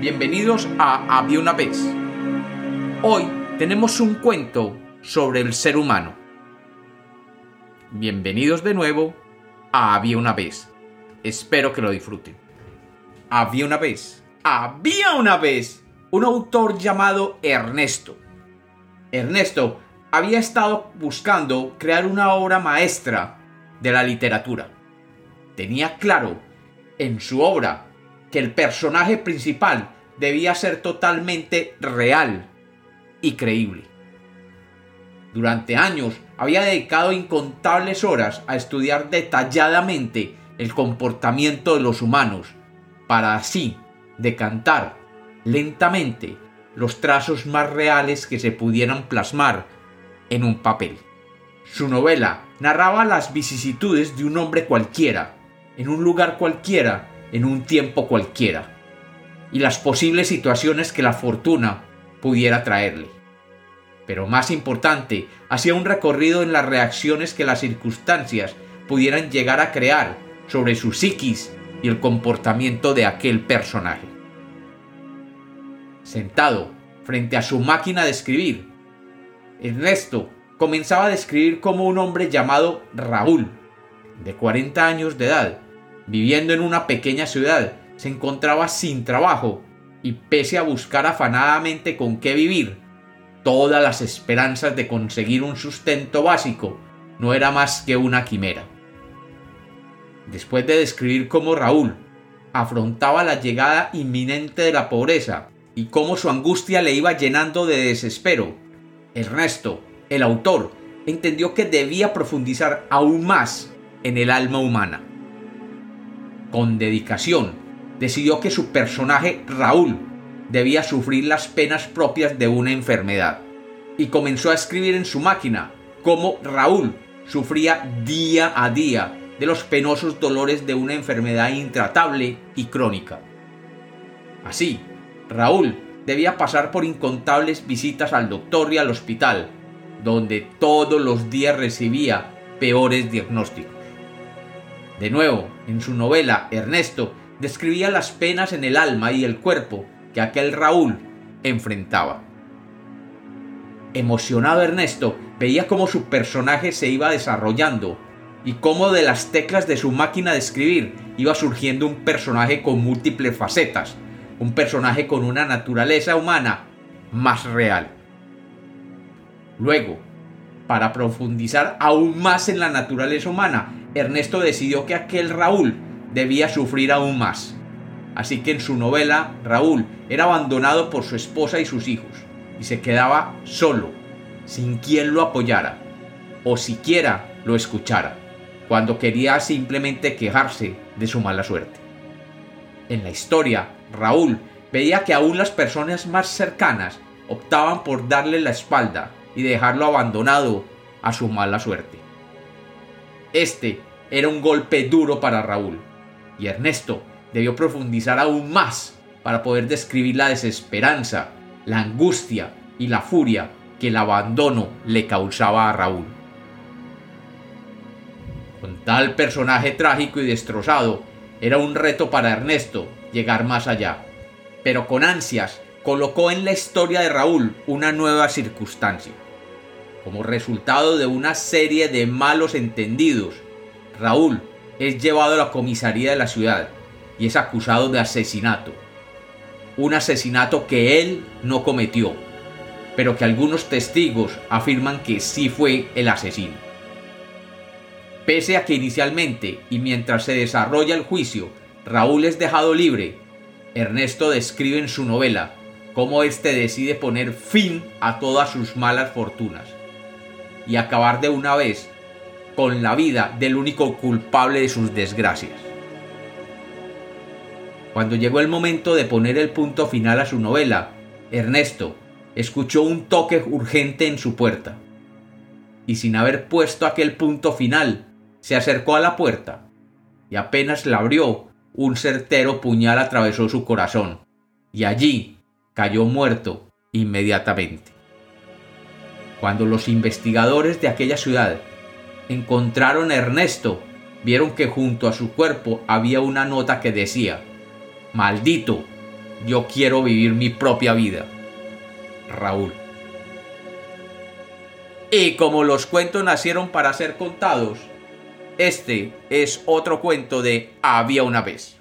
bienvenidos a Había una vez. Hoy tenemos un cuento sobre el ser humano. Bienvenidos de nuevo a Había una vez. Espero que lo disfruten. Había una vez, había una vez un autor llamado Ernesto. Ernesto había estado buscando crear una obra maestra de la literatura. Tenía claro en su obra que el personaje principal debía ser totalmente real y creíble. Durante años había dedicado incontables horas a estudiar detalladamente el comportamiento de los humanos, para así decantar lentamente los trazos más reales que se pudieran plasmar en un papel. Su novela narraba las vicisitudes de un hombre cualquiera, en un lugar cualquiera, en un tiempo cualquiera, y las posibles situaciones que la fortuna pudiera traerle. Pero más importante, hacía un recorrido en las reacciones que las circunstancias pudieran llegar a crear sobre su psiquis y el comportamiento de aquel personaje. Sentado frente a su máquina de escribir, Ernesto comenzaba a describir como un hombre llamado Raúl, de 40 años de edad, viviendo en una pequeña ciudad, se encontraba sin trabajo y pese a buscar afanadamente con qué vivir, todas las esperanzas de conseguir un sustento básico no era más que una quimera. Después de describir cómo Raúl afrontaba la llegada inminente de la pobreza y cómo su angustia le iba llenando de desespero, Ernesto, el autor, entendió que debía profundizar aún más en el alma humana. Con dedicación, decidió que su personaje Raúl debía sufrir las penas propias de una enfermedad, y comenzó a escribir en su máquina cómo Raúl sufría día a día de los penosos dolores de una enfermedad intratable y crónica. Así, Raúl debía pasar por incontables visitas al doctor y al hospital, donde todos los días recibía peores diagnósticos. De nuevo, en su novela, Ernesto describía las penas en el alma y el cuerpo que aquel Raúl enfrentaba. Emocionado Ernesto veía cómo su personaje se iba desarrollando y cómo de las teclas de su máquina de escribir iba surgiendo un personaje con múltiples facetas, un personaje con una naturaleza humana más real. Luego, para profundizar aún más en la naturaleza humana, Ernesto decidió que aquel Raúl debía sufrir aún más. Así que en su novela, Raúl era abandonado por su esposa y sus hijos, y se quedaba solo, sin quien lo apoyara, o siquiera lo escuchara, cuando quería simplemente quejarse de su mala suerte. En la historia, Raúl veía que aún las personas más cercanas optaban por darle la espalda y dejarlo abandonado a su mala suerte. Este era un golpe duro para Raúl, y Ernesto debió profundizar aún más para poder describir la desesperanza, la angustia y la furia que el abandono le causaba a Raúl. Con tal personaje trágico y destrozado, era un reto para Ernesto llegar más allá, pero con ansias colocó en la historia de Raúl una nueva circunstancia. Como resultado de una serie de malos entendidos, Raúl es llevado a la comisaría de la ciudad y es acusado de asesinato. Un asesinato que él no cometió, pero que algunos testigos afirman que sí fue el asesino. Pese a que inicialmente y mientras se desarrolla el juicio, Raúl es dejado libre, Ernesto describe en su novela cómo éste decide poner fin a todas sus malas fortunas y acabar de una vez con la vida del único culpable de sus desgracias. Cuando llegó el momento de poner el punto final a su novela, Ernesto escuchó un toque urgente en su puerta. Y sin haber puesto aquel punto final, se acercó a la puerta y apenas la abrió, un certero puñal atravesó su corazón y allí cayó muerto inmediatamente. Cuando los investigadores de aquella ciudad encontraron a Ernesto, vieron que junto a su cuerpo había una nota que decía, Maldito, Yo quiero vivir mi propia vida. Raúl. Y como los cuentos nacieron para ser contados, este es otro cuento de Había una vez.